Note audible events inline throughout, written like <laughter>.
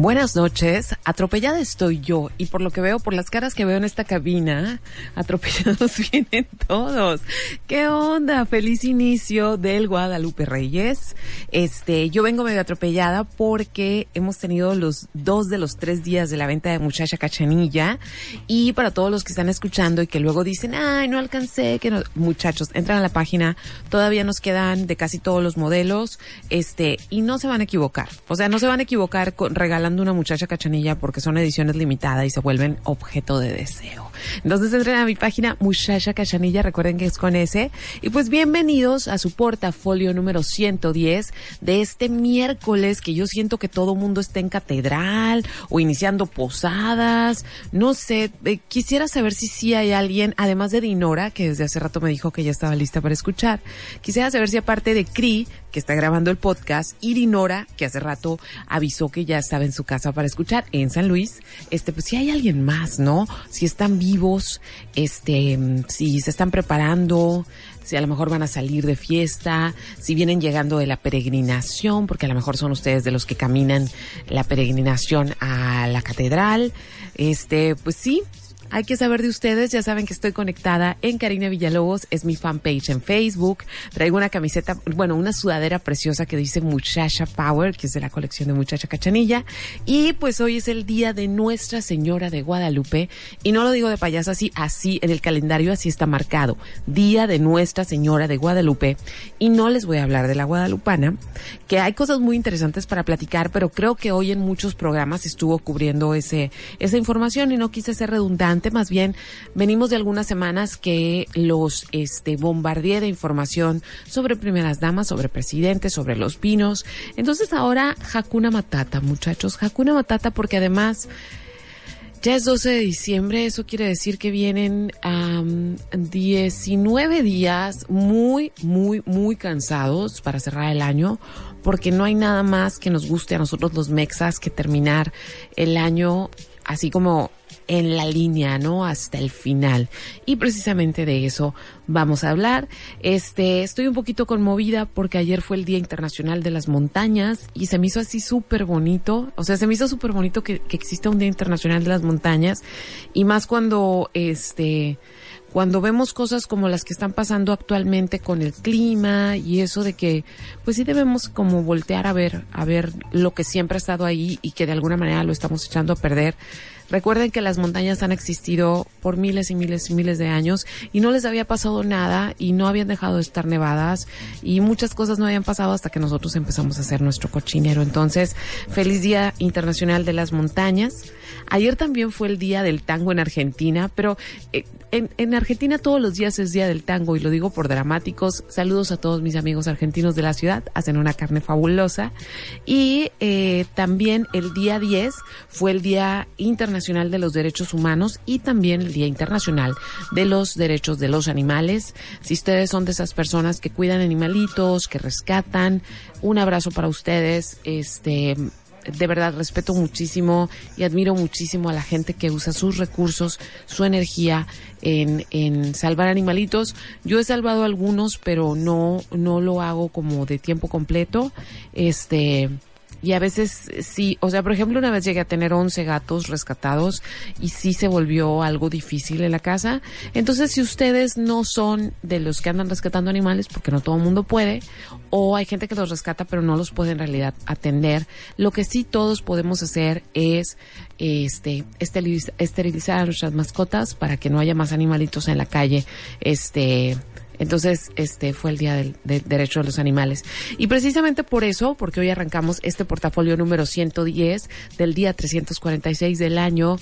Buenas noches, atropellada estoy yo y por lo que veo, por las caras que veo en esta cabina, <laughs> atropellados <laughs> vienen todos. ¿Qué onda? Feliz inicio del Guadalupe Reyes. Este, yo vengo medio atropellada porque hemos tenido los dos de los tres días de la venta de Muchacha Cachanilla y para todos los que están escuchando y que luego dicen, ay, no alcancé, que no, muchachos, entran a la página, todavía nos quedan de casi todos los modelos, este, y no se van a equivocar. O sea, no se van a equivocar con regalando una muchacha cachanilla porque son ediciones limitadas y se vuelven objeto de deseo. Entonces entren a mi página Muchacha Cachanilla, recuerden que es con ese. Y pues bienvenidos a su portafolio número 110 de este miércoles que yo siento que todo mundo está en catedral o iniciando posadas. No sé, eh, quisiera saber si sí hay alguien, además de Dinora, que desde hace rato me dijo que ya estaba lista para escuchar. Quisiera saber si aparte de Cri, que está grabando el podcast, y Dinora, que hace rato avisó que ya estaba en su casa para escuchar en San Luis, este, pues si hay alguien más, ¿no? Si están vivos, este, si se están preparando, si a lo mejor van a salir de fiesta, si vienen llegando de la peregrinación, porque a lo mejor son ustedes de los que caminan la peregrinación a la catedral. Este, pues sí, hay que saber de ustedes, ya saben que estoy conectada en Karina Villalobos, es mi fanpage en Facebook. Traigo una camiseta, bueno, una sudadera preciosa que dice Muchacha Power, que es de la colección de Muchacha Cachanilla. Y pues hoy es el día de Nuestra Señora de Guadalupe. Y no lo digo de payaso así, así en el calendario así está marcado. Día de Nuestra Señora de Guadalupe. Y no les voy a hablar de la guadalupana, que hay cosas muy interesantes para platicar, pero creo que hoy en muchos programas estuvo cubriendo ese, esa información y no quise ser redundante más bien venimos de algunas semanas que los este bombardeé de información sobre primeras damas, sobre presidentes, sobre los pinos. Entonces ahora Hakuna Matata, muchachos, Hakuna Matata porque además ya es 12 de diciembre, eso quiere decir que vienen 19 días muy, muy, muy cansados para cerrar el año, porque no hay nada más que nos guste a nosotros los mexas que terminar el año así como en la línea, ¿no? Hasta el final. Y precisamente de eso vamos a hablar. Este, estoy un poquito conmovida porque ayer fue el Día Internacional de las Montañas y se me hizo así súper bonito. O sea, se me hizo súper bonito que, que exista un Día Internacional de las Montañas y más cuando, este, cuando vemos cosas como las que están pasando actualmente con el clima y eso de que pues sí debemos como voltear a ver a ver lo que siempre ha estado ahí y que de alguna manera lo estamos echando a perder Recuerden que las montañas han existido por miles y miles y miles de años y no les había pasado nada y no habían dejado de estar nevadas y muchas cosas no habían pasado hasta que nosotros empezamos a hacer nuestro cochinero. Entonces, feliz Día Internacional de las Montañas. Ayer también fue el Día del Tango en Argentina, pero eh, en, en, Argentina todos los días es Día del Tango y lo digo por dramáticos. Saludos a todos mis amigos argentinos de la ciudad, hacen una carne fabulosa. Y eh, también el día 10 fue el Día Internacional de los Derechos Humanos y también el Día Internacional de los Derechos de los Animales. Si ustedes son de esas personas que cuidan animalitos, que rescatan, un abrazo para ustedes. Este, de verdad respeto muchísimo y admiro muchísimo a la gente que usa sus recursos, su energía en, en salvar animalitos. Yo he salvado algunos, pero no, no lo hago como de tiempo completo. Este, y a veces sí, o sea, por ejemplo, una vez llegué a tener 11 gatos rescatados y sí se volvió algo difícil en la casa. Entonces, si ustedes no son de los que andan rescatando animales, porque no todo el mundo puede, o hay gente que los rescata pero no los puede en realidad atender, lo que sí todos podemos hacer es este esterilizar a nuestras mascotas para que no haya más animalitos en la calle, este entonces, este fue el Día del, Derecho de los Animales. Y precisamente por eso, porque hoy arrancamos este portafolio número 110 del día 346 del año,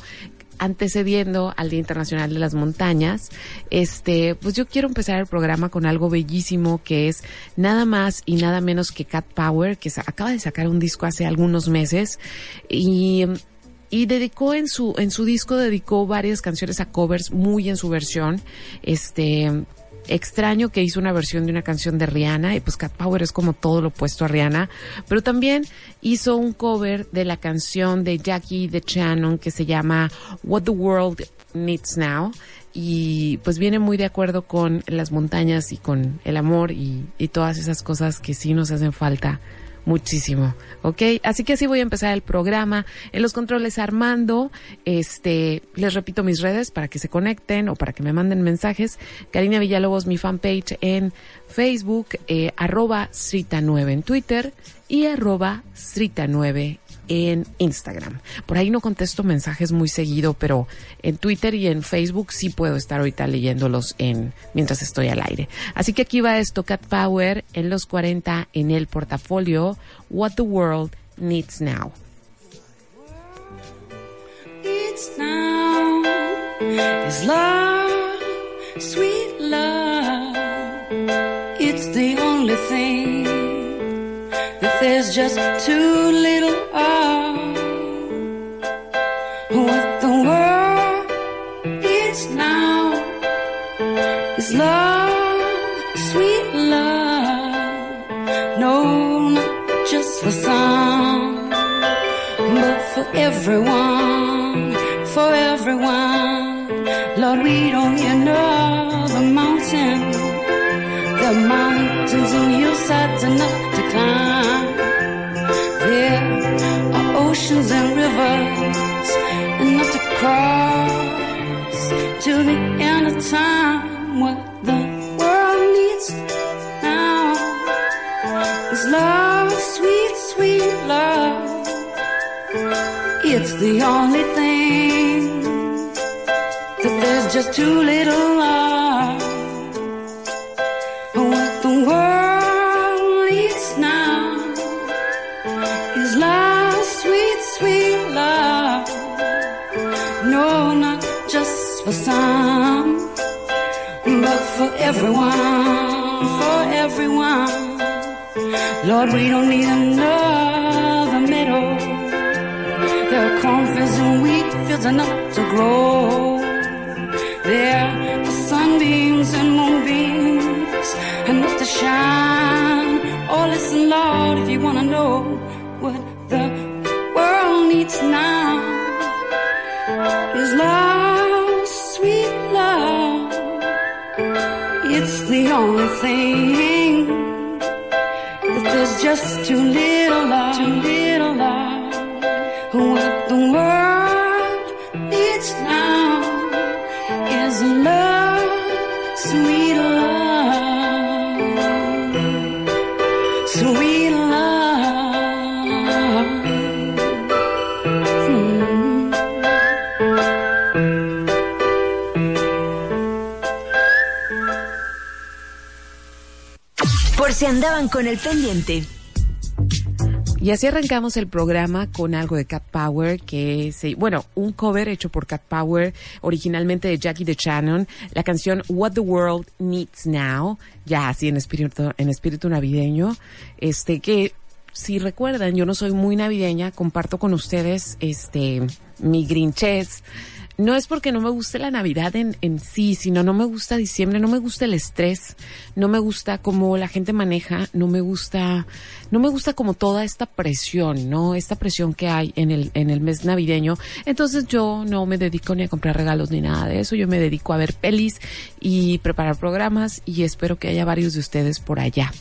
antecediendo al Día Internacional de las Montañas, este, pues yo quiero empezar el programa con algo bellísimo que es nada más y nada menos que Cat Power, que acaba de sacar un disco hace algunos meses y y dedicó en su en su disco dedicó varias canciones a covers muy en su versión este extraño que hizo una versión de una canción de Rihanna y pues Cat Power es como todo lo opuesto a Rihanna, pero también hizo un cover de la canción de Jackie de Shannon que se llama What the World Needs Now y pues viene muy de acuerdo con las montañas y con el amor y, y todas esas cosas que sí nos hacen falta muchísimo, ¿ok? Así que así voy a empezar el programa. En los controles Armando, este, les repito mis redes para que se conecten o para que me manden mensajes. Karina Villalobos, mi fanpage en Facebook, eh, arroba Srita9 en Twitter y arroba Srita9 en Instagram. Por ahí no contesto mensajes muy seguido, pero en Twitter y en Facebook sí puedo estar ahorita leyéndolos en mientras estoy al aire. Así que aquí va esto, Cat Power en los 40 en el portafolio What the World Needs Now. It's now is love, sweet love. It's the only thing that there's just too little of. Everyone, for everyone. Lord, we don't need another mountain. The mountains and hillsides enough to climb. There are oceans and rivers there's Andaban con el pendiente. Y así arrancamos el programa con algo de Cat Power, que se, bueno, un cover hecho por Cat Power, originalmente de Jackie de Shannon, la canción What the World Needs Now, ya así en espíritu, en espíritu navideño, este, que si recuerdan, yo no soy muy navideña, comparto con ustedes, este, mi grinchez, no es porque no me guste la Navidad en, en sí, sino no me gusta diciembre, no me gusta el estrés, no me gusta cómo la gente maneja, no me gusta, no me gusta como toda esta presión, ¿no? Esta presión que hay en el, en el mes navideño. Entonces yo no me dedico ni a comprar regalos ni nada de eso, yo me dedico a ver pelis y preparar programas y espero que haya varios de ustedes por allá.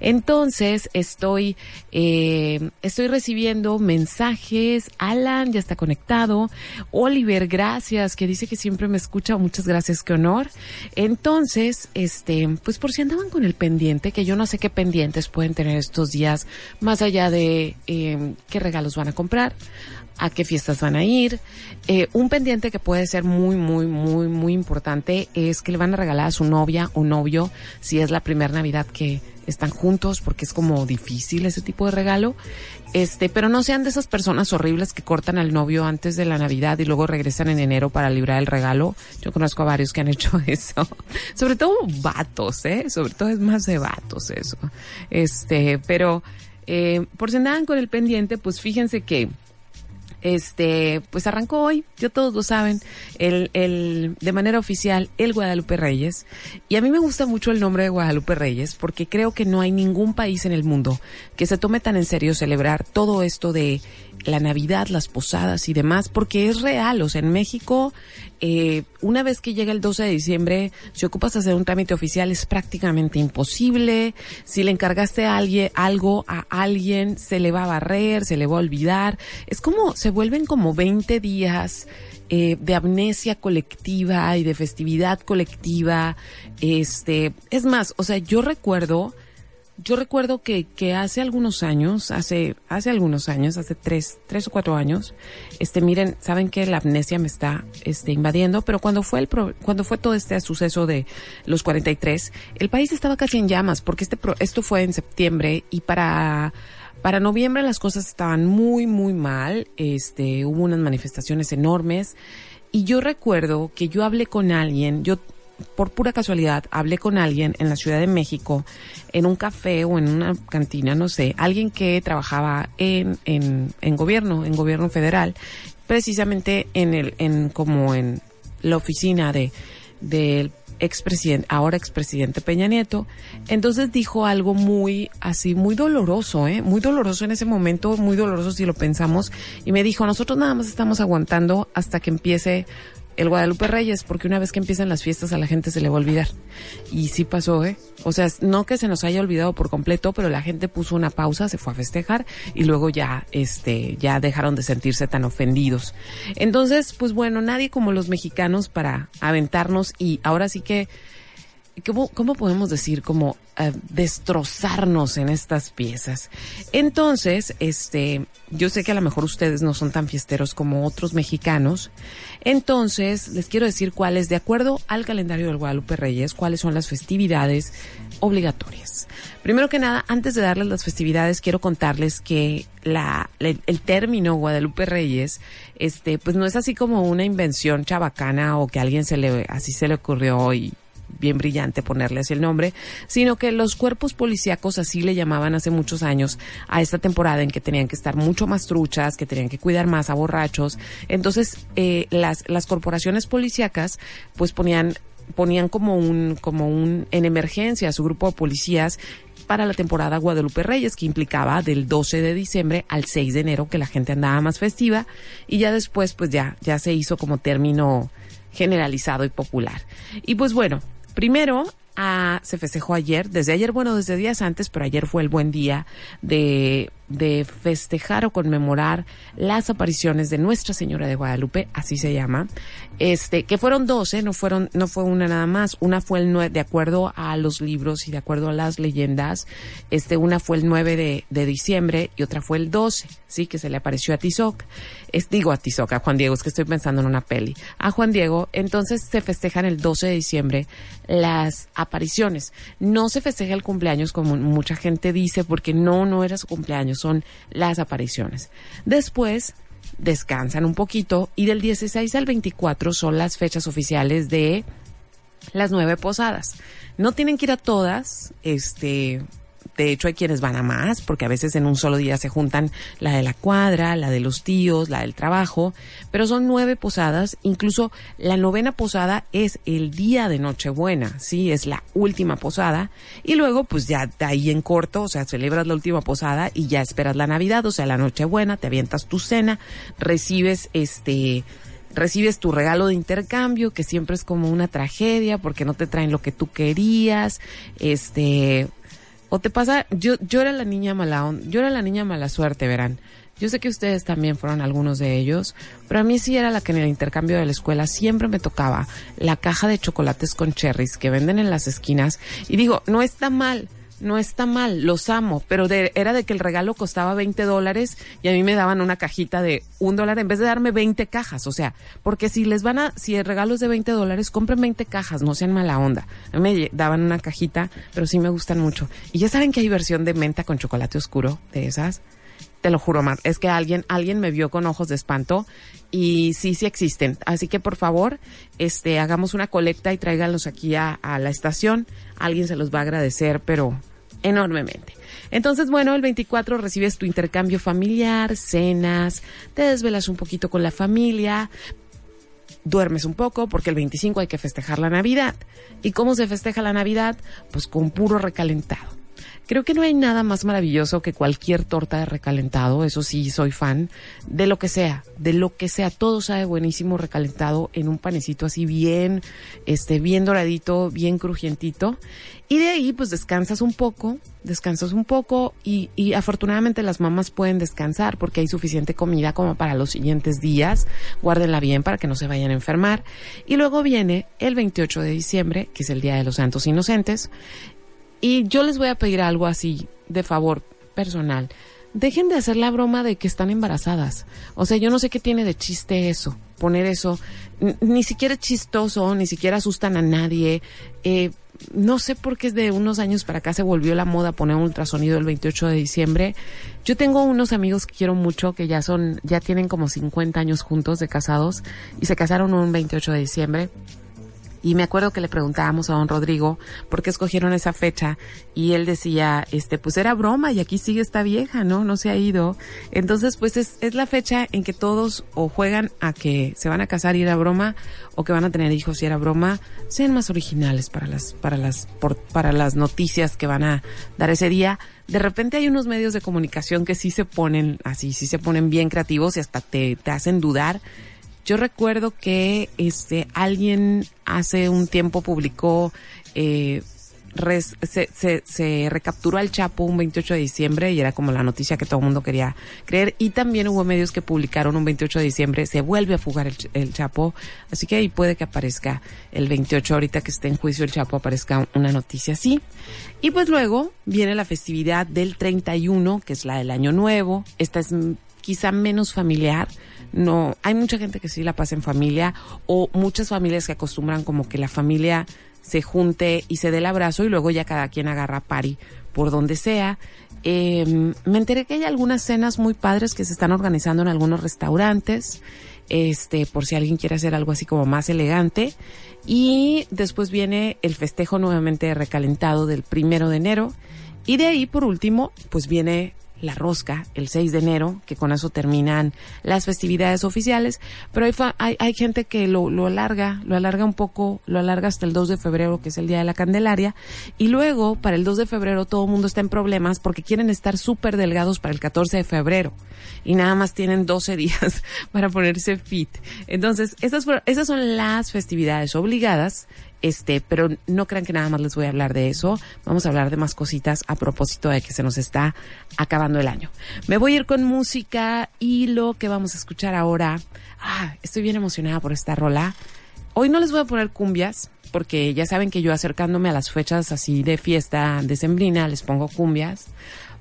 Entonces estoy, eh, estoy recibiendo mensajes, Alan ya está conectado, Oliver, gracias gracias, que dice que siempre me escucha. Muchas gracias, qué honor. Entonces, este, pues por si andaban con el pendiente, que yo no sé qué pendientes pueden tener estos días, más allá de eh, qué regalos van a comprar, a qué fiestas van a ir. Eh, un pendiente que puede ser muy, muy, muy, muy importante es que le van a regalar a su novia o novio si es la primera Navidad que están juntos, porque es como difícil ese tipo de regalo. Este, pero no sean de esas personas horribles que cortan al novio antes de la Navidad y luego regresan en enero para librar el regalo. Yo conozco a varios que han <laughs> hecho eso. Sobre todo vatos, ¿eh? Sobre todo es más de vatos eso. Este, pero, eh, por si andaban con el pendiente, pues fíjense que este, pues arrancó hoy, ya todos lo saben, el, el, de manera oficial, el Guadalupe Reyes. Y a mí me gusta mucho el nombre de Guadalupe Reyes porque creo que no hay ningún país en el mundo que se tome tan en serio celebrar todo esto de la Navidad, las posadas y demás, porque es real. O sea, en México, eh, una vez que llega el 12 de diciembre, si ocupas hacer un trámite oficial es prácticamente imposible. Si le encargaste a alguien, algo a alguien, se le va a barrer, se le va a olvidar. Es como, se vuelven como 20 días. Eh, de amnesia colectiva y de festividad colectiva. Este, es más, o sea, yo recuerdo yo recuerdo que, que hace algunos años, hace, hace algunos años, hace tres, tres o cuatro años, este, miren, saben que la amnesia me está, este, invadiendo, pero cuando fue el, cuando fue todo este suceso de los 43, el país estaba casi en llamas, porque este, esto fue en septiembre y para, para noviembre las cosas estaban muy, muy mal, este, hubo unas manifestaciones enormes, y yo recuerdo que yo hablé con alguien, yo por pura casualidad, hablé con alguien en la Ciudad de México, en un café o en una cantina, no sé, alguien que trabajaba en, en, en gobierno, en gobierno federal, precisamente en el, en como en la oficina de, del expresidente, ahora expresidente Peña Nieto. Entonces dijo algo muy, así, muy doloroso, ¿eh? Muy doloroso en ese momento, muy doloroso si lo pensamos. Y me dijo, nosotros nada más estamos aguantando hasta que empiece el Guadalupe Reyes, porque una vez que empiezan las fiestas a la gente se le va a olvidar. Y sí pasó, ¿eh? O sea, no que se nos haya olvidado por completo, pero la gente puso una pausa, se fue a festejar y luego ya, este, ya dejaron de sentirse tan ofendidos. Entonces, pues bueno, nadie como los mexicanos para aventarnos y ahora sí que ¿cómo, podemos decir como eh, destrozarnos en estas piezas? Entonces, este, yo sé que a lo mejor ustedes no son tan fiesteros como otros mexicanos. Entonces, les quiero decir cuáles, de acuerdo al calendario del Guadalupe Reyes, cuáles son las festividades obligatorias. Primero que nada, antes de darles las festividades, quiero contarles que la, el, término Guadalupe Reyes, este, pues no es así como una invención chabacana o que alguien se le, así se le ocurrió y bien brillante ponerle así el nombre, sino que los cuerpos policíacos así le llamaban hace muchos años a esta temporada en que tenían que estar mucho más truchas, que tenían que cuidar más a borrachos. Entonces, eh, las, las corporaciones policíacas pues ponían ponían como un, como un, en emergencia a su grupo de policías para la temporada Guadalupe Reyes, que implicaba del 12 de diciembre al 6 de enero, que la gente andaba más festiva, y ya después, pues ya, ya se hizo como término generalizado y popular. Y pues bueno, Primero, ah, se festejó ayer, desde ayer, bueno, desde días antes, pero ayer fue el buen día de de festejar o conmemorar las apariciones de Nuestra Señora de Guadalupe, así se llama, este, que fueron doce, no fueron, no fue una nada más, una fue el nueve, de acuerdo a los libros y de acuerdo a las leyendas, este, una fue el 9 de, de diciembre y otra fue el 12, sí, que se le apareció a Tizoc, es, digo a Tizoc, a Juan Diego, es que estoy pensando en una peli, a Juan Diego, entonces se festejan el 12 de diciembre las no se festeja el cumpleaños como mucha gente dice, porque no, no era su cumpleaños, son las apariciones. Después descansan un poquito y del 16 al 24 son las fechas oficiales de las nueve posadas. No tienen que ir a todas, este, de hecho, hay quienes van a más, porque a veces en un solo día se juntan la de la cuadra, la de los tíos, la del trabajo, pero son nueve posadas. Incluso la novena posada es el día de Nochebuena, sí, es la última posada. Y luego, pues ya de ahí en corto, o sea, celebras la última posada y ya esperas la Navidad, o sea, la Nochebuena, te avientas tu cena, recibes este recibes tu regalo de intercambio, que siempre es como una tragedia porque no te traen lo que tú querías, este, o te pasa, yo, yo era la niña mala, yo era la niña mala suerte, verán. Yo sé que ustedes también fueron algunos de ellos, pero a mí sí era la que en el intercambio de la escuela siempre me tocaba la caja de chocolates con cherries que venden en las esquinas. Y digo, no está mal, no está mal, los amo, pero era de que el regalo costaba 20 dólares y a mí me daban una cajita de un dólar en vez de darme 20 cajas, o sea, porque si les van a, si el regalo es de 20 dólares, compren 20 cajas, no sean mala onda. A mí me daban una cajita, pero sí me gustan mucho. Y ya saben que hay versión de menta con chocolate oscuro de esas. Te lo juro, Mar, es que alguien, alguien me vio con ojos de espanto y sí, sí existen. Así que por favor, este, hagamos una colecta y tráiganlos aquí a, a la estación. Alguien se los va a agradecer, pero enormemente. Entonces, bueno, el 24 recibes tu intercambio familiar, cenas, te desvelas un poquito con la familia, duermes un poco porque el 25 hay que festejar la Navidad. ¿Y cómo se festeja la Navidad? Pues con puro recalentado. Creo que no hay nada más maravilloso que cualquier torta de recalentado, eso sí, soy fan, de lo que sea, de lo que sea, todo sabe buenísimo recalentado en un panecito así bien, este, bien doradito, bien crujientito. Y de ahí pues descansas un poco, descansas un poco y, y afortunadamente las mamás pueden descansar porque hay suficiente comida como para los siguientes días, guárdenla bien para que no se vayan a enfermar. Y luego viene el 28 de diciembre, que es el Día de los Santos Inocentes, y yo les voy a pedir algo así, de favor personal. Dejen de hacer la broma de que están embarazadas. O sea, yo no sé qué tiene de chiste eso, poner eso. ni siquiera es chistoso, ni siquiera asustan a nadie. Eh, no sé por qué es de unos años para acá se volvió la moda poner un ultrasonido el 28 de diciembre. Yo tengo unos amigos que quiero mucho que ya son, ya tienen como 50 años juntos de casados y se casaron un 28 de diciembre. Y me acuerdo que le preguntábamos a don Rodrigo por qué escogieron esa fecha y él decía, este, pues era broma y aquí sigue esta vieja, ¿no? No se ha ido. Entonces, pues es, es la fecha en que todos o juegan a que se van a casar y era broma o que van a tener hijos y era broma. Sean más originales para las, para las, por, para las noticias que van a dar ese día de repente hay unos medios de comunicación que sí se ponen así, sí se ponen bien creativos y hasta te, te hacen dudar yo recuerdo que este alguien hace un tiempo publicó eh, se, se, se, recapturó al Chapo un 28 de diciembre y era como la noticia que todo el mundo quería creer. Y también hubo medios que publicaron un 28 de diciembre, se vuelve a fugar el, el, Chapo. Así que ahí puede que aparezca el 28, ahorita que esté en juicio el Chapo, aparezca una noticia así. Y pues luego viene la festividad del 31, que es la del Año Nuevo. Esta es quizá menos familiar no, hay mucha gente que sí la pasa en familia o muchas familias que acostumbran como que la familia se junte y se dé el abrazo y luego ya cada quien agarra pari por donde sea. Eh, me enteré que hay algunas cenas muy padres que se están organizando en algunos restaurantes, este, por si alguien quiere hacer algo así como más elegante. Y después viene el festejo nuevamente recalentado del primero de enero. Y de ahí, por último, pues viene la rosca el 6 de enero, que con eso terminan las festividades oficiales, pero hay, hay, gente que lo, lo alarga, lo alarga un poco, lo alarga hasta el 2 de febrero, que es el Día de la Candelaria, y luego para el 2 de febrero todo el mundo está en problemas porque quieren estar súper delgados para el 14 de febrero. Y nada más tienen 12 <laughs> días para ponerse fit. Entonces, esas, esas son las festividades obligadas este, pero no crean que nada más les voy a hablar de eso. Vamos a hablar de más cositas a propósito de que se nos está acabando el año. Me voy a ir con música y lo que vamos a escuchar ahora. Ah, estoy bien emocionada por esta rola. Hoy no les voy a poner cumbias, porque ya saben que yo acercándome a las fechas así de fiesta decembrina les pongo cumbias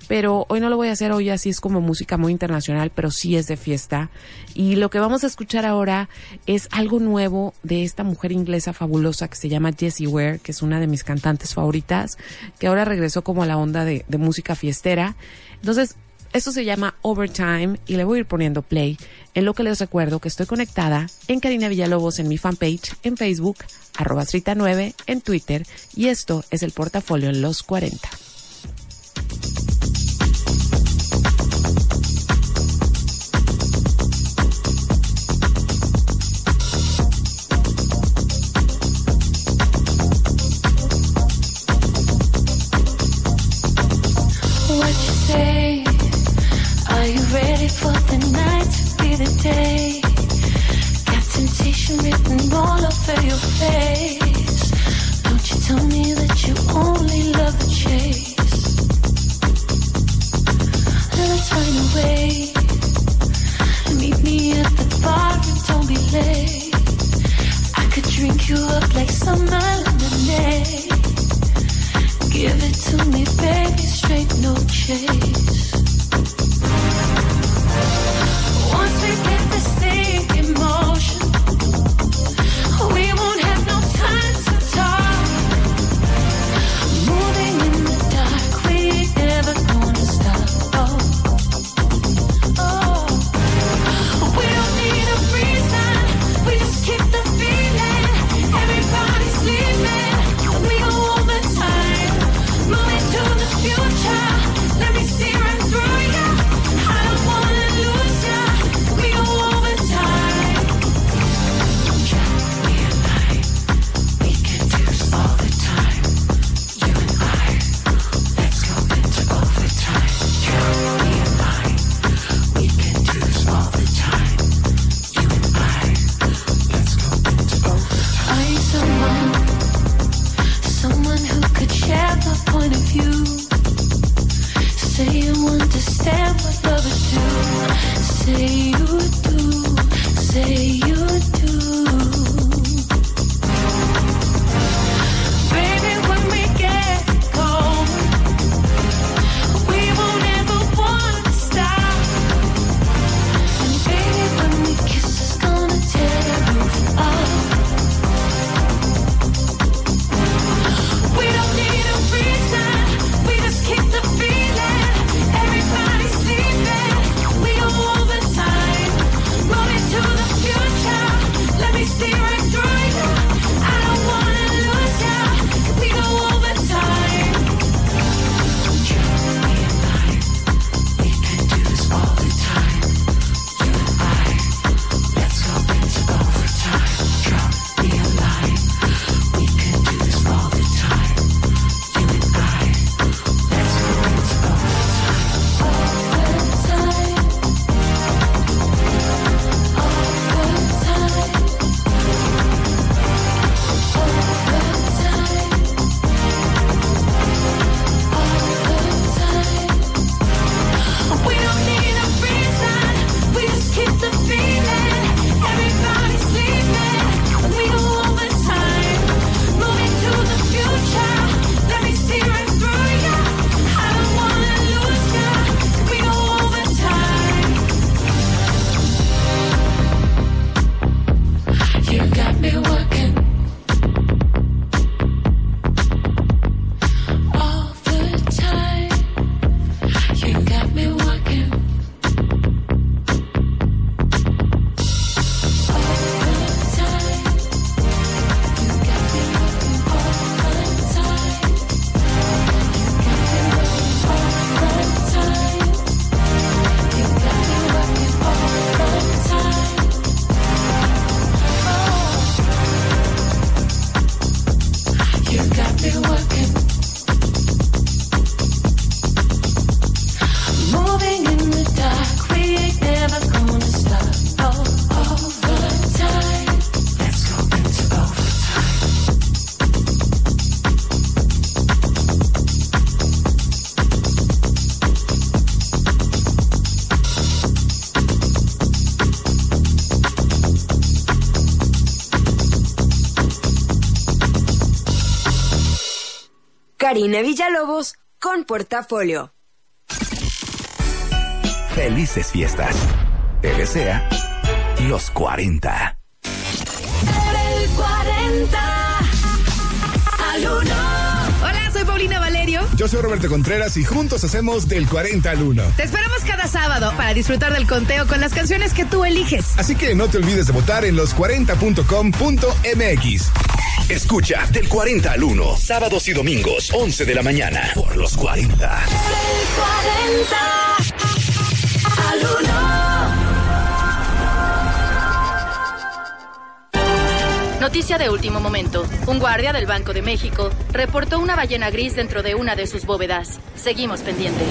pero hoy no lo voy a hacer, hoy así es como música muy internacional, pero sí es de fiesta. Y lo que vamos a escuchar ahora es algo nuevo de esta mujer inglesa fabulosa que se llama Jessie Ware, que es una de mis cantantes favoritas, que ahora regresó como a la onda de, música fiestera. Entonces, esto se llama Overtime y le voy a ir poniendo play en lo que les recuerdo que estoy conectada en Karina Villalobos en mi fanpage en Facebook, arroba 9 en Twitter y esto es el portafolio en los 40. Karina Villalobos con Portafolio. Felices fiestas. Te desea los 40. El 40 al 1. Hola, soy Paulina Valerio. Yo soy Roberto Contreras y juntos hacemos del 40 al 1. Te esperamos cada sábado para disfrutar del conteo con las canciones que tú eliges. Así que no te olvides de votar en los40.com.mx. Escucha del 40 al 1, sábados y domingos, 11 de la mañana, por los 40. El 40 al 1. Noticia de último momento. Un guardia del Banco de México reportó una ballena gris dentro de una de sus bóvedas. Seguimos pendientes.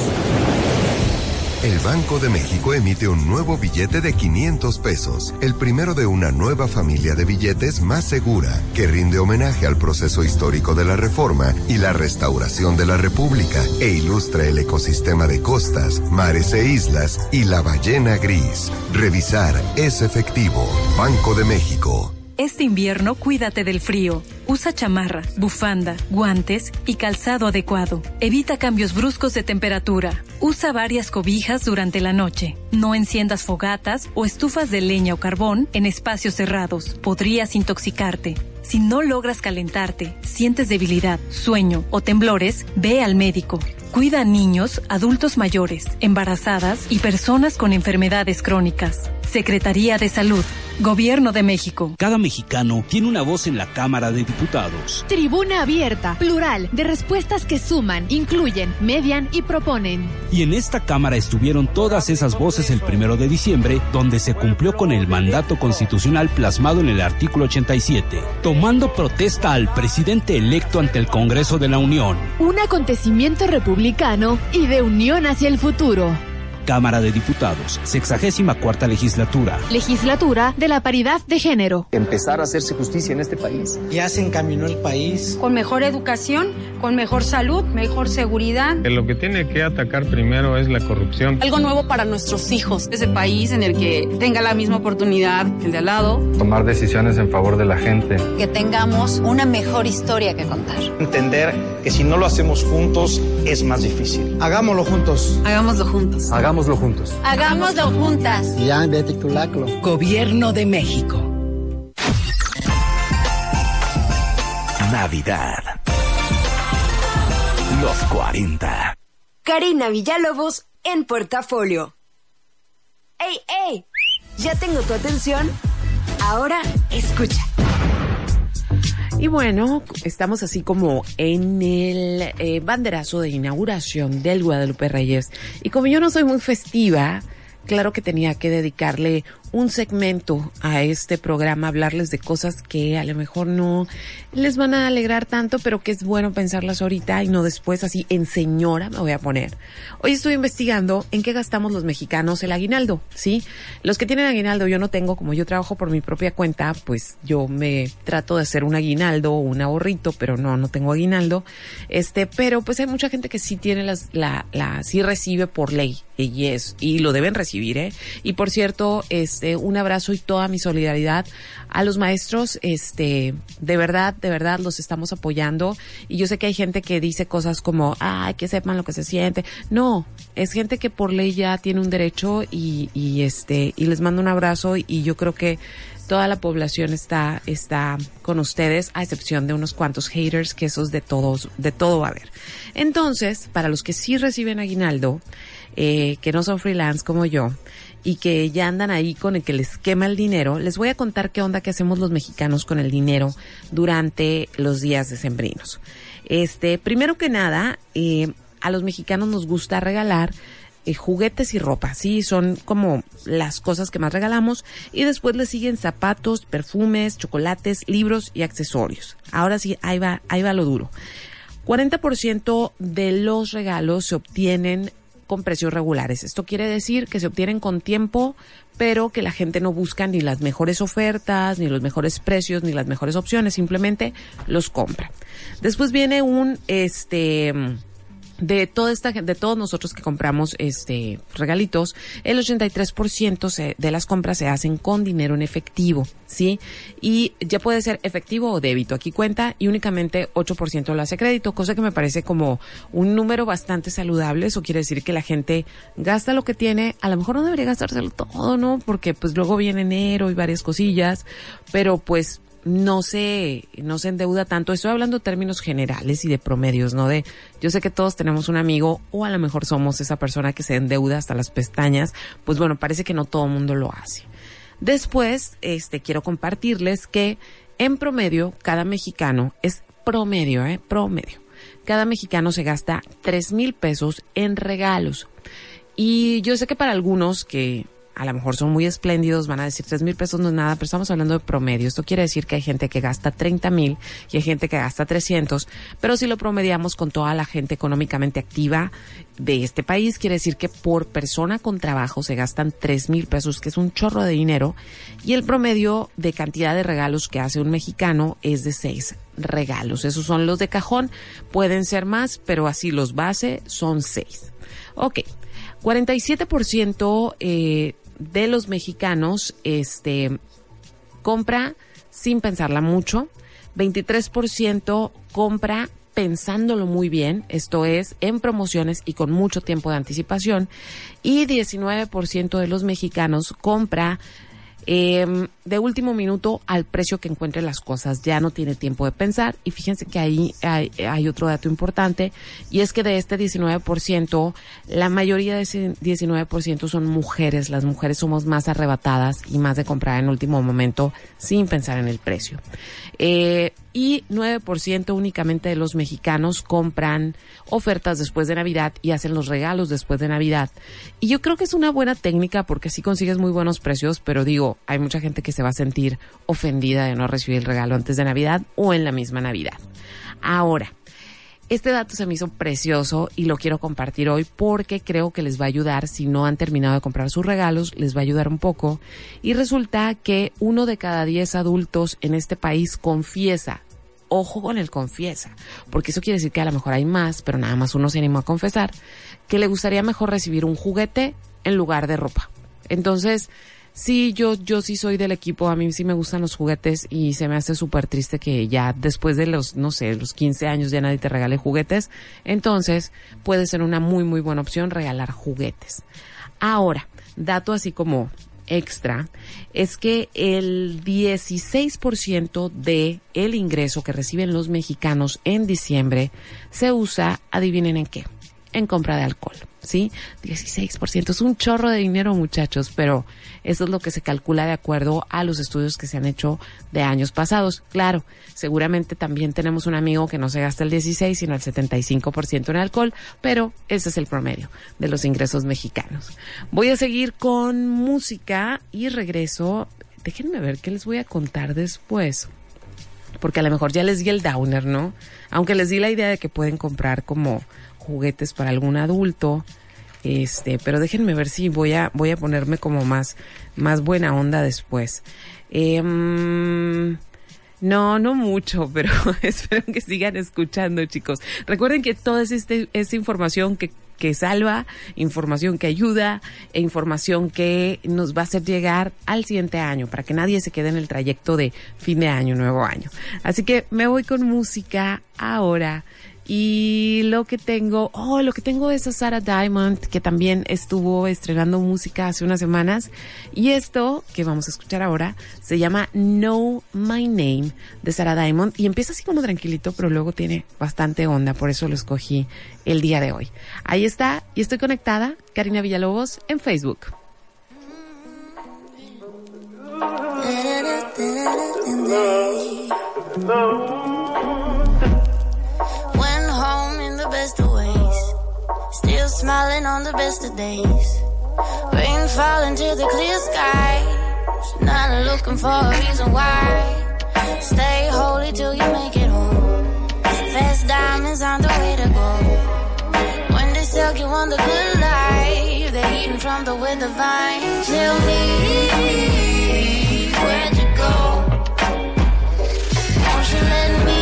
El Banco de México emite un nuevo billete de 500 pesos, el primero de una nueva familia de billetes más segura, que rinde homenaje al proceso histórico de la reforma y la restauración de la República, e ilustra el ecosistema de costas, mares e islas y la ballena gris. Revisar es efectivo. Banco de México. Este invierno cuídate del frío. Usa chamarra, bufanda, guantes y calzado adecuado. Evita cambios bruscos de temperatura. Usa varias cobijas durante la noche. No enciendas fogatas o estufas de leña o carbón en espacios cerrados. Podrías intoxicarte. Si no logras calentarte, sientes debilidad, sueño o temblores, ve al médico. Cuida a niños, adultos mayores, embarazadas y personas con enfermedades crónicas. Secretaría de Salud. Gobierno de México. Cada mexicano tiene una voz en la Cámara de Diputados. Tribuna abierta, plural, de respuestas que suman, incluyen, median y proponen. Y en esta Cámara estuvieron todas esas voces el primero de diciembre, donde se cumplió con el mandato constitucional plasmado en el artículo 87, tomando protesta al presidente electo ante el Congreso de la Unión. Un acontecimiento republicano y de unión hacia el futuro. Cámara de Diputados, 64 cuarta legislatura. Legislatura de la paridad de género. Empezar a hacerse justicia en este país. Ya se encaminó el país. Con mejor educación, con mejor salud, mejor seguridad. lo que tiene que atacar primero es la corrupción. Algo nuevo para nuestros hijos. Ese país en el que tenga la misma oportunidad que el de al lado. Tomar decisiones en favor de la gente. Que tengamos una mejor historia que contar. Entender que si no lo hacemos juntos es más difícil. Hagámoslo juntos. Hagámoslo juntos. Hagámoslo juntos. Hagámoslo juntas. Ya, vete tu laclo. Gobierno de México. Navidad. Los 40. Karina Villalobos en portafolio. ¡Ey, ey! ¿Ya tengo tu atención? Ahora escucha. Y bueno, estamos así como en el eh, banderazo de inauguración del Guadalupe Reyes. Y como yo no soy muy festiva, claro que tenía que dedicarle un segmento a este programa, hablarles de cosas que a lo mejor no les van a alegrar tanto, pero que es bueno pensarlas ahorita y no después así en señora me voy a poner. Hoy estoy investigando en qué gastamos los mexicanos el aguinaldo, ¿sí? Los que tienen aguinaldo yo no tengo, como yo trabajo por mi propia cuenta, pues yo me trato de hacer un aguinaldo o un ahorrito, pero no, no tengo aguinaldo. Este, pero pues hay mucha gente que sí tiene las, la, la, sí recibe por ley, y es, y lo deben recibir, ¿eh? Y por cierto, este, un abrazo y toda mi solidaridad a los maestros, este, de verdad, de verdad los estamos apoyando y yo sé que hay gente que dice cosas como, ay, que sepan lo que se siente. No, es gente que por ley ya tiene un derecho y, y este, y les mando un abrazo y yo creo que toda la población está, está con ustedes, a excepción de unos cuantos haters, que esos de todos, de todo va a haber. Entonces, para los que sí reciben aguinaldo, eh, que no son freelance como yo, y que ya andan ahí con el que les quema el dinero, les voy a contar qué onda que hacemos los mexicanos con el dinero durante los días decembrinos. Este, primero que nada, eh, a los mexicanos nos gusta regalar eh, juguetes y ropa, sí, son como las cosas que más regalamos y después le siguen zapatos, perfumes, chocolates, libros y accesorios. Ahora sí, ahí va, ahí va lo duro. 40% de los regalos se obtienen con precios regulares. Esto quiere decir que se obtienen con tiempo, pero que la gente no busca ni las mejores ofertas, ni los mejores precios, ni las mejores opciones, simplemente los compra. Después viene un, este, de toda esta de todos nosotros que compramos este regalitos, el 83% de las compras se hacen con dinero en efectivo, ¿sí? Y ya puede ser efectivo o débito. Aquí cuenta y únicamente 8% lo hace crédito, cosa que me parece como un número bastante saludable. Eso quiere decir que la gente gasta lo que tiene, a lo mejor no debería gastárselo todo, ¿no? Porque pues luego viene enero y varias cosillas, pero pues no se, no se endeuda tanto. Estoy hablando de términos generales y de promedios, ¿no? De, yo sé que todos tenemos un amigo o a lo mejor somos esa persona que se endeuda hasta las pestañas. Pues bueno, parece que no todo el mundo lo hace. Después, este, quiero compartirles que en promedio, cada mexicano, es promedio, ¿eh? Promedio. Cada mexicano se gasta tres mil pesos en regalos. Y yo sé que para algunos que a lo mejor son muy espléndidos, van a decir tres mil pesos no es nada, pero estamos hablando de promedio. Esto quiere decir que hay gente que gasta 30 mil y hay gente que gasta 300, pero si lo promediamos con toda la gente económicamente activa de este país, quiere decir que por persona con trabajo se gastan tres mil pesos, que es un chorro de dinero, y el promedio de cantidad de regalos que hace un mexicano es de seis regalos. Esos son los de cajón, pueden ser más, pero así los base son seis. Ok. 47% eh, de los mexicanos este, compra sin pensarla mucho, 23% compra pensándolo muy bien, esto es, en promociones y con mucho tiempo de anticipación, y 19% de los mexicanos compra eh, de último minuto al precio que encuentre las cosas. Ya no tiene tiempo de pensar. Y fíjense que ahí hay, hay, otro dato importante. Y es que de este 19%, la mayoría de ese 19% son mujeres. Las mujeres somos más arrebatadas y más de comprar en último momento sin pensar en el precio. Eh, y 9% únicamente de los mexicanos compran ofertas después de Navidad y hacen los regalos después de Navidad. Y yo creo que es una buena técnica porque así consigues muy buenos precios, pero digo, hay mucha gente que se va a sentir ofendida de no recibir el regalo antes de Navidad o en la misma Navidad. Ahora, Este dato se me hizo precioso y lo quiero compartir hoy porque creo que les va a ayudar si no han terminado de comprar sus regalos, les va a ayudar un poco. Y resulta que uno de cada diez adultos en este país confiesa ojo con el confiesa, porque eso quiere decir que a lo mejor hay más, pero nada más uno se animó a confesar, que le gustaría mejor recibir un juguete en lugar de ropa. Entonces, sí, yo, yo sí soy del equipo, a mí sí me gustan los juguetes y se me hace súper triste que ya después de los, no sé, los 15 años ya nadie te regale juguetes. Entonces, puede ser una muy, muy buena opción regalar juguetes. Ahora, dato así como extra es que el 16% de el ingreso que reciben los mexicanos en diciembre se usa, adivinen en qué, en compra de alcohol, ¿sí? 16%. Es un chorro de dinero, muchachos, pero eso es lo que se calcula de acuerdo a los estudios que se han hecho de años pasados. Claro, seguramente también tenemos un amigo que no se gasta el 16, sino el 75% en alcohol, pero ese es el promedio de los ingresos mexicanos. Voy a seguir con música y regreso. Déjenme ver qué les voy a contar después porque a lo mejor ya les di el downer, ¿no? Aunque les di la idea de que pueden comprar como juguetes para algún adulto. Este, pero déjenme ver si voy a, voy a ponerme como más, más buena onda después. Em, no, no mucho, <laughs> pero <laughs> espero que sigan escuchando, chicos. Recuerden que toda esta, esta información que, que salva, información que ayuda e información que nos va a hacer llegar al siguiente año, para que nadie se quede en el trayecto de fin de año, nuevo año. Así que me voy con música ahora. Y lo que tengo, oh, lo que tengo es a Sarah Diamond, que también estuvo estrenando música hace unas semanas. Y esto que vamos a escuchar ahora se llama Know My Name de Sarah Diamond. Y empieza así como tranquilito, pero luego tiene bastante onda, por eso lo escogí el día de hoy. Ahí está, y estoy conectada, Karina Villalobos, en Facebook. Best ways. Still smiling on the best of days. Rain falling to the clear sky. Not looking for a reason why. Stay holy till you make it home. Fast diamonds on the way to go. When they sell you on the good life, they're eating from the wither vine. Tell me, where'd you go? Won't you let me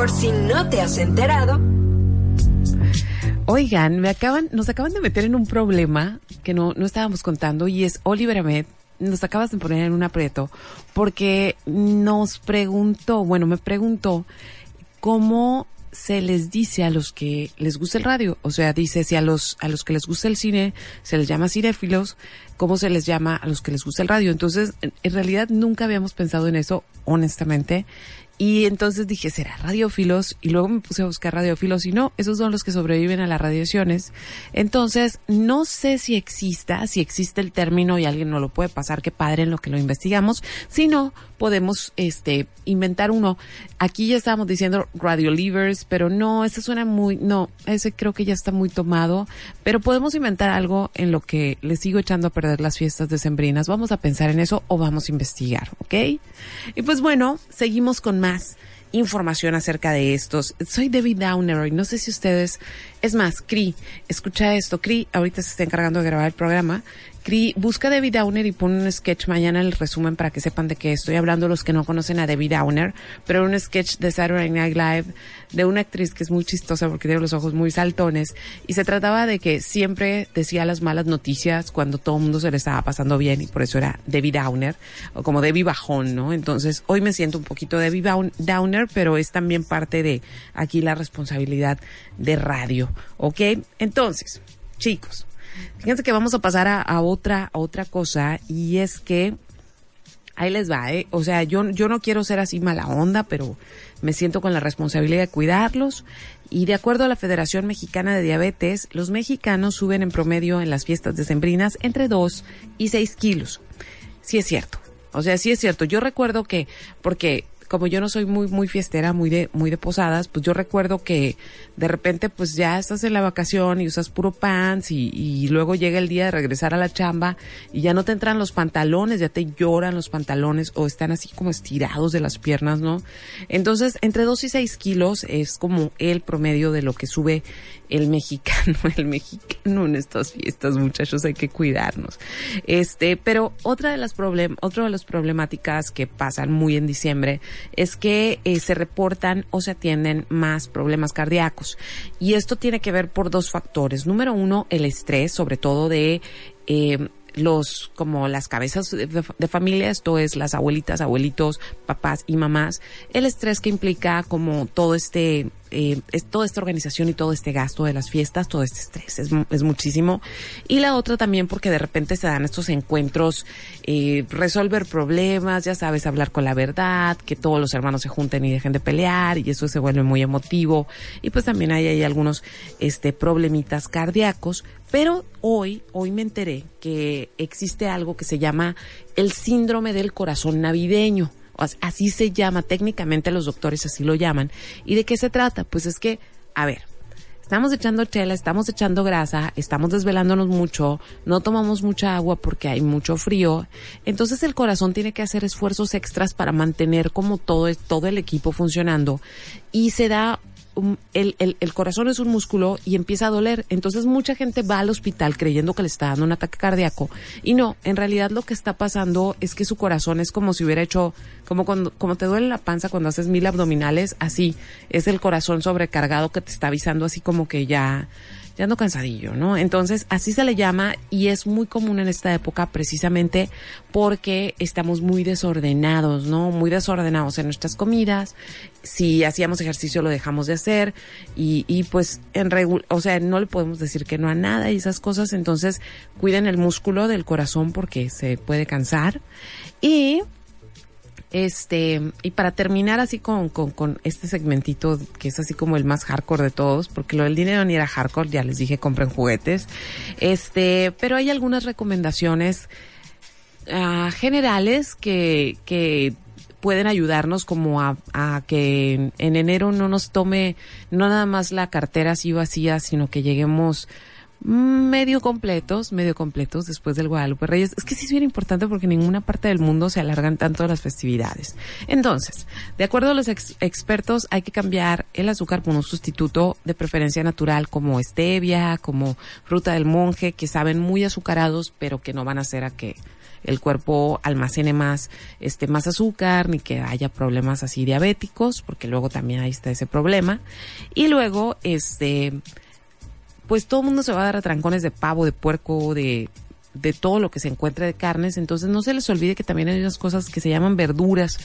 por si no te has enterado, Oigan, me acaban, nos acaban de meter en un problema que no, no estábamos contando y es Oliver Ahmed. Nos acabas de poner en un aprieto porque nos preguntó, bueno, me preguntó cómo se les dice a los que les gusta el radio, o sea, dice si a los a los que les gusta el cine se les llama cinéfilos, cómo se les llama a los que les gusta el radio. Entonces, en, en realidad nunca habíamos pensado en eso, honestamente. Y entonces dije, ¿será radiófilos? Y luego me puse a buscar radiófilos y no, esos son los que sobreviven a las radiaciones. Entonces, no sé si exista, si existe el término y alguien no lo puede pasar, qué padre en lo que lo investigamos. Si no, podemos este inventar uno. Aquí ya estábamos diciendo radio livers, pero no, ese suena muy, no, ese creo que ya está muy tomado, pero podemos inventar algo en lo que le sigo echando a perder las fiestas decembrinas. Vamos a pensar en eso o vamos a investigar, ¿ok? Y pues bueno, seguimos con más información acerca de estos. Soy David Downer y no sé si ustedes, es más, Cri, escucha esto, Cri, ahorita se está encargando de grabar el programa. Cri, busca David Downer y pon un sketch mañana el resumen para que sepan de qué estoy hablando los que no conocen a David Downer, pero un sketch de Saturday Night Live de una actriz que es muy chistosa porque tiene los ojos muy saltones y se trataba de que siempre decía las malas noticias cuando todo el mundo se le estaba pasando bien y por eso era Debbie Downer o como Debbie Bajón, ¿no? Entonces hoy me siento un poquito Debbie Downer, pero es también parte de aquí la responsabilidad de radio, ¿ok? Entonces, chicos, fíjense que vamos a pasar a, otra, otra cosa y es que ahí les va, ¿eh? O sea, yo, yo no quiero ser así mala onda, pero me siento con la responsabilidad de cuidarlos. Y de acuerdo a la Federación Mexicana de Diabetes, los mexicanos suben en promedio en las fiestas decembrinas entre 2 y 6 kilos. Sí es cierto. O sea, sí es cierto. Yo recuerdo que, porque como yo no soy muy muy fiestera, muy de muy de posadas, pues yo recuerdo que de repente pues ya estás en la vacación y usas puro pants y, luego llega el día de regresar a la chamba y ya no te entran los pantalones, ya te lloran los pantalones o están así como estirados de las piernas, ¿no? Entonces, entre 2 y 6 kilos es como el promedio de lo que sube el mexicano, <laughs> el mexicano en estas fiestas, muchachos, hay que cuidarnos. Este, pero otra de las problem, de las problemáticas que pasan muy en diciembre es que eh, se reportan o se atienden más problemas cardíacos. Y esto tiene que ver por dos factores. Número uno, el estrés, sobre todo de eh, los como las cabezas de, de, familia, esto es las abuelitas, abuelitos, papás y mamás, el estrés que implica como todo este eh, es toda esta organización y todo este gasto de las fiestas, todo este estrés, es, es muchísimo. Y la otra también porque de repente se dan estos encuentros, eh, resolver problemas, ya sabes, hablar con la verdad, que todos los hermanos se junten y dejen de pelear y eso se vuelve muy emotivo. Y pues también hay, hay algunos este, problemitas cardíacos. Pero hoy, hoy me enteré que existe algo que se llama el síndrome del corazón navideño así se llama, técnicamente los doctores así lo llaman. ¿Y de qué se trata? Pues es que, a ver, estamos echando chela, estamos echando grasa, estamos desvelándonos mucho, no tomamos mucha agua porque hay mucho frío, entonces el corazón tiene que hacer esfuerzos extras para mantener como todo, todo el equipo funcionando y se da el, el, el, corazón es un músculo y empieza a doler. Entonces mucha gente va al hospital creyendo que le está dando un ataque cardíaco. Y no, en realidad lo que está pasando es que su corazón es como si hubiera hecho, como cuando, como te duele la panza cuando haces mil abdominales, así. Es el corazón sobrecargado que te está avisando así como que ya, ya ando cansadillo, ¿no? Entonces, así se le llama y es muy común en esta época precisamente porque estamos muy desordenados, ¿no? Muy desordenados en nuestras comidas. Si hacíamos ejercicio lo dejamos de hacer y, y pues en o sea, no le podemos decir que no a nada y esas cosas. Entonces, cuiden el músculo del corazón porque se puede cansar. Y este, y para terminar así con, con, con, este segmentito que es así como el más hardcore de todos, porque lo del dinero ni era hardcore, ya les dije compren juguetes. Este, pero hay algunas recomendaciones uh, generales que, que pueden ayudarnos como a, a, que en enero no nos tome no nada más la cartera así vacía, sino que lleguemos medio completos, medio completos después del Guadalupe Reyes. Es que sí es bien importante porque en ninguna parte del mundo se alargan tanto las festividades. Entonces, de acuerdo a los ex expertos, hay que cambiar el azúcar por un sustituto de preferencia natural como stevia, como fruta del monje, que saben muy azucarados, pero que no van a hacer a que el cuerpo almacene más, este, más azúcar, ni que haya problemas así diabéticos, porque luego también ahí está ese problema. Y luego, este, pues todo el mundo se va a dar a trancones de pavo, de puerco, de de todo lo que se encuentre de carnes, entonces no se les olvide que también hay unas cosas que se llaman verduras,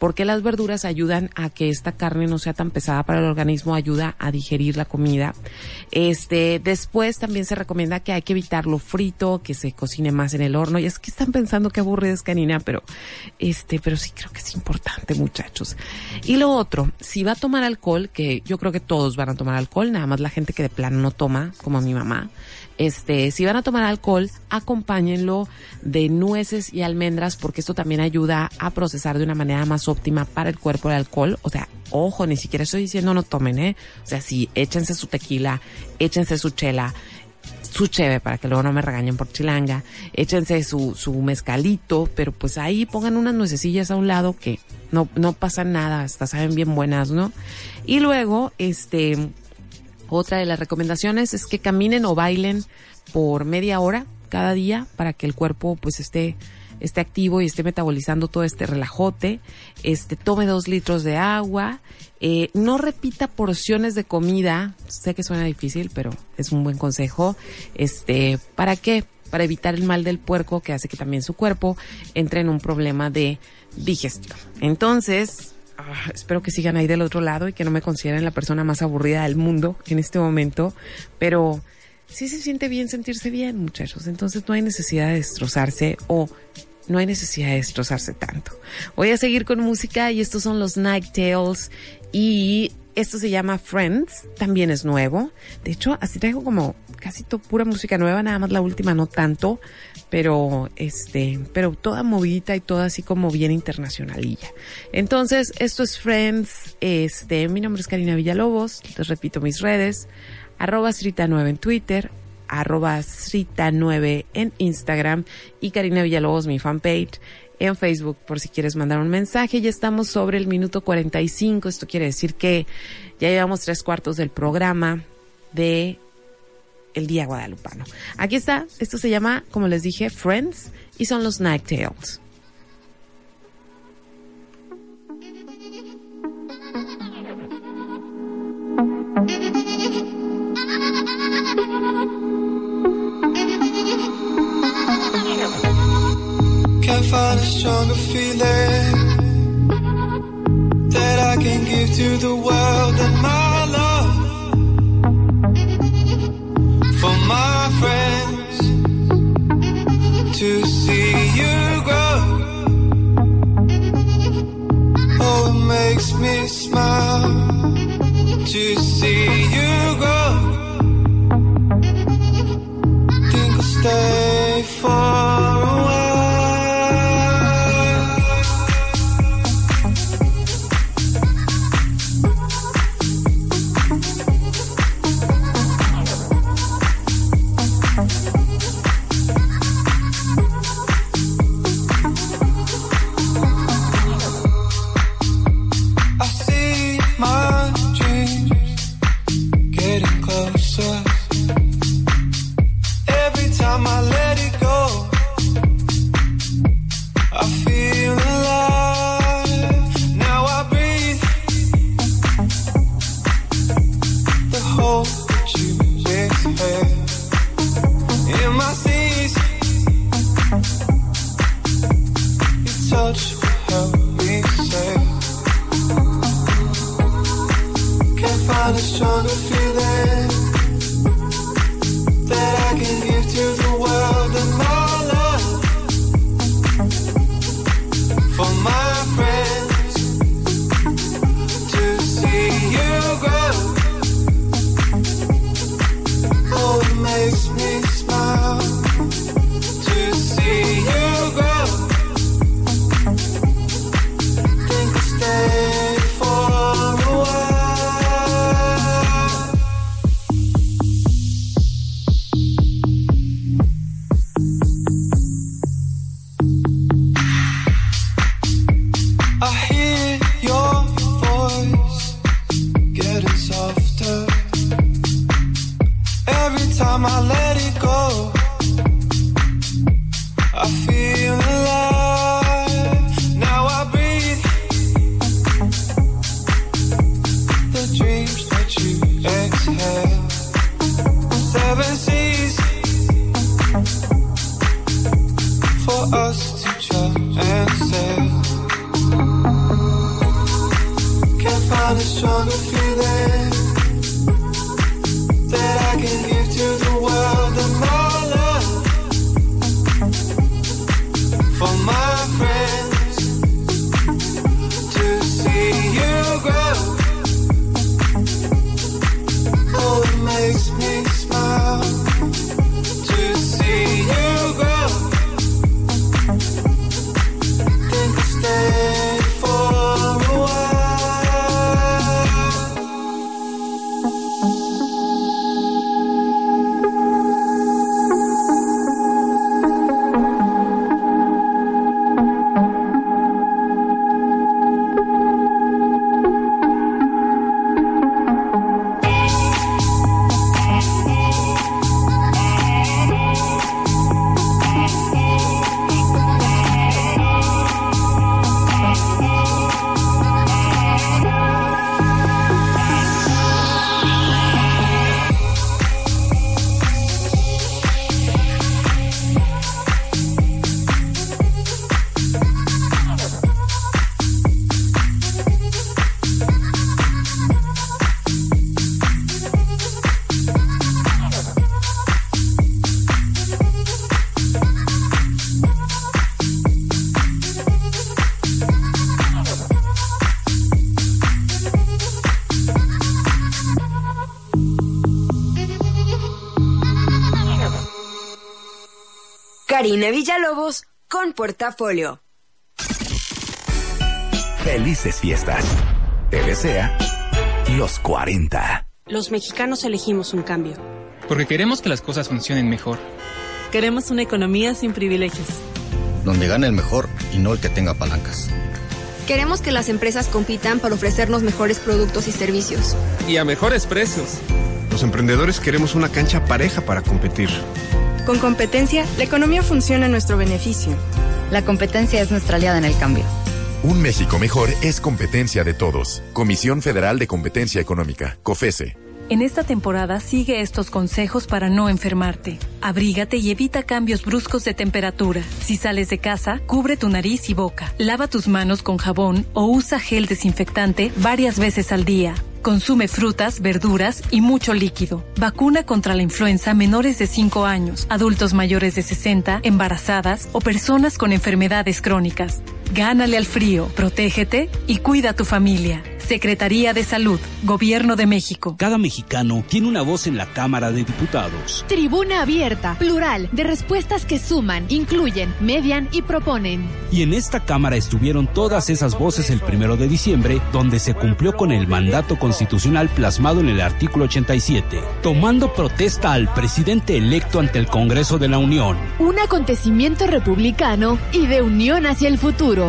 porque las verduras ayudan a que esta carne no sea tan pesada para el organismo, ayuda a digerir la comida. Este, después también se recomienda que hay que evitar lo frito, que se cocine más en el horno. Y es que están pensando que aburrida es canina, pero este, pero sí creo que es importante, muchachos. Y lo otro, si va a tomar alcohol, que yo creo que todos van a tomar alcohol, nada más la gente que de plano no toma, como mi mamá, este, si van a tomar alcohol, acompáñenlo de nueces y almendras porque esto también ayuda a procesar de una manera más óptima para el cuerpo el alcohol. O sea, ojo, ni siquiera estoy diciendo no tomen, ¿eh? O sea, sí, échense su tequila, échense su chela, su cheve para que luego no me regañen por chilanga, échense su, su mezcalito, pero pues ahí pongan unas nuececillas a un lado que no, no pasa nada, hasta saben bien buenas, ¿no? Y luego, este, otra de las recomendaciones es que caminen o bailen por media hora cada día para que el cuerpo pues esté esté activo y esté metabolizando todo este relajote, este tome dos litros de agua, eh, no repita porciones de comida, sé que suena difícil, pero es un buen consejo, este, ¿para qué? Para evitar el mal del puerco que hace que también su cuerpo entre en un problema de digestión. Entonces, Ah, espero que sigan ahí del otro lado y que no me consideren la persona más aburrida del mundo en este momento, pero sí se siente bien sentirse bien, muchachos. Entonces no hay necesidad de destrozarse o no hay necesidad de destrozarse tanto. Voy a seguir con música y estos son los Night Tales y esto se llama Friends, también es nuevo. De hecho, así traigo como casi pura música nueva, nada más la última no tanto, pero este, pero toda movidita y toda así como bien internacionalilla. Entonces, esto es Friends, este, mi nombre es Karina Villalobos, les repito mis redes, arroba Srita9 en Twitter, arroba Srita9 en Instagram y Karina Villalobos mi fanpage en Facebook por si quieres mandar un mensaje. Ya estamos sobre el minuto 45. Esto quiere decir que ya llevamos tres cuartos del programa de el día guadalupano. Aquí está. Esto se llama, como les dije, Friends y son los Night Tales. <laughs> Can't find a stronger feeling that I can give to the world than my love for my friends to see you grow. Oh, it makes me smile to see you grow. Think I'll stay for a strongest feeling. Karina Villalobos con Portafolio. Felices fiestas. Te desea los 40. Los mexicanos elegimos un cambio. Porque queremos que las cosas funcionen mejor. Queremos una economía sin privilegios. Donde gane el mejor y no el que tenga palancas. Queremos que las empresas compitan para ofrecernos mejores productos y servicios. Y a mejores precios. Los emprendedores queremos una cancha pareja para competir. Con competencia, la economía funciona a nuestro beneficio. La competencia es nuestra aliada en el cambio. Un México mejor es competencia de todos. Comisión Federal de Competencia Económica, COFESE. En esta temporada sigue estos consejos para no enfermarte. Abrígate y evita cambios bruscos de temperatura. Si sales de casa, cubre tu nariz y boca. Lava tus manos con jabón o usa gel desinfectante varias veces al día. Consume frutas, verduras y mucho líquido. Vacuna contra la influenza menores de 5 años, adultos mayores de 60, embarazadas o personas con enfermedades crónicas. Gánale al frío, protégete y cuida a tu familia. Secretaría de Salud, Gobierno de México. Cada mexicano tiene una voz en la Cámara de Diputados. Tribuna abierta, plural, de respuestas que suman, incluyen, median y proponen. Y en esta Cámara estuvieron todas esas voces el primero de diciembre, donde se cumplió con el mandato constitucional plasmado en el artículo 87, tomando protesta al presidente electo ante el Congreso de la Unión. Un acontecimiento republicano y de unión hacia el futuro.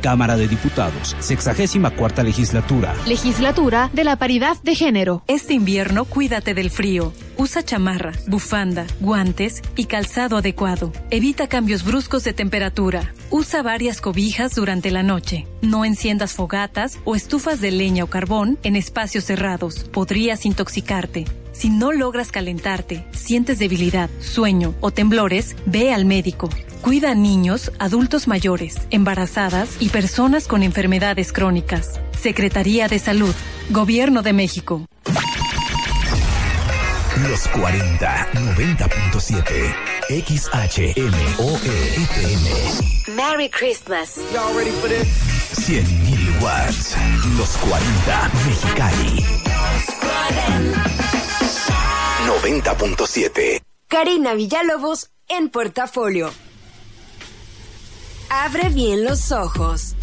Cámara de Diputados, 64 legislatura. Legislatura de la paridad de género. Este invierno cuídate del frío. Usa chamarra, bufanda, guantes y calzado adecuado. Evita cambios bruscos de temperatura. Usa varias cobijas durante la noche. No enciendas fogatas o estufas de leña o carbón en espacios cerrados. Podrías intoxicarte. Si no logras calentarte, sientes debilidad, sueño o temblores, ve al médico. Cuida a niños, adultos mayores, embarazadas y personas con enfermedades crónicas. Secretaría de Salud, Gobierno de México. Los 40, 90.7. XHMOEFM. Merry Christmas. Y'all ready for this? 100.000 watts. Los 40 Mexicali. 90.7. Karina Villalobos en Portafolio. Abre bien los ojos.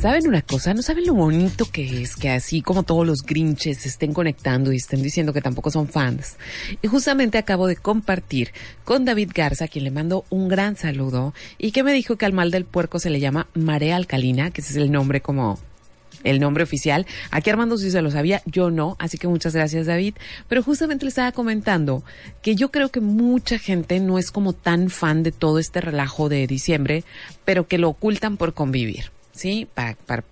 ¿Saben una cosa? ¿No saben lo bonito que es que así como todos los grinches se estén conectando y estén diciendo que tampoco son fans? Y justamente acabo de compartir con David Garza, a quien le mando un gran saludo, y que me dijo que al mal del puerco se le llama marea alcalina, que ese es el nombre como el nombre oficial. Aquí Armando sí se lo sabía, yo no, así que muchas gracias David. Pero justamente le estaba comentando que yo creo que mucha gente no es como tan fan de todo este relajo de diciembre, pero que lo ocultan por convivir. ¿Sí? Para, para,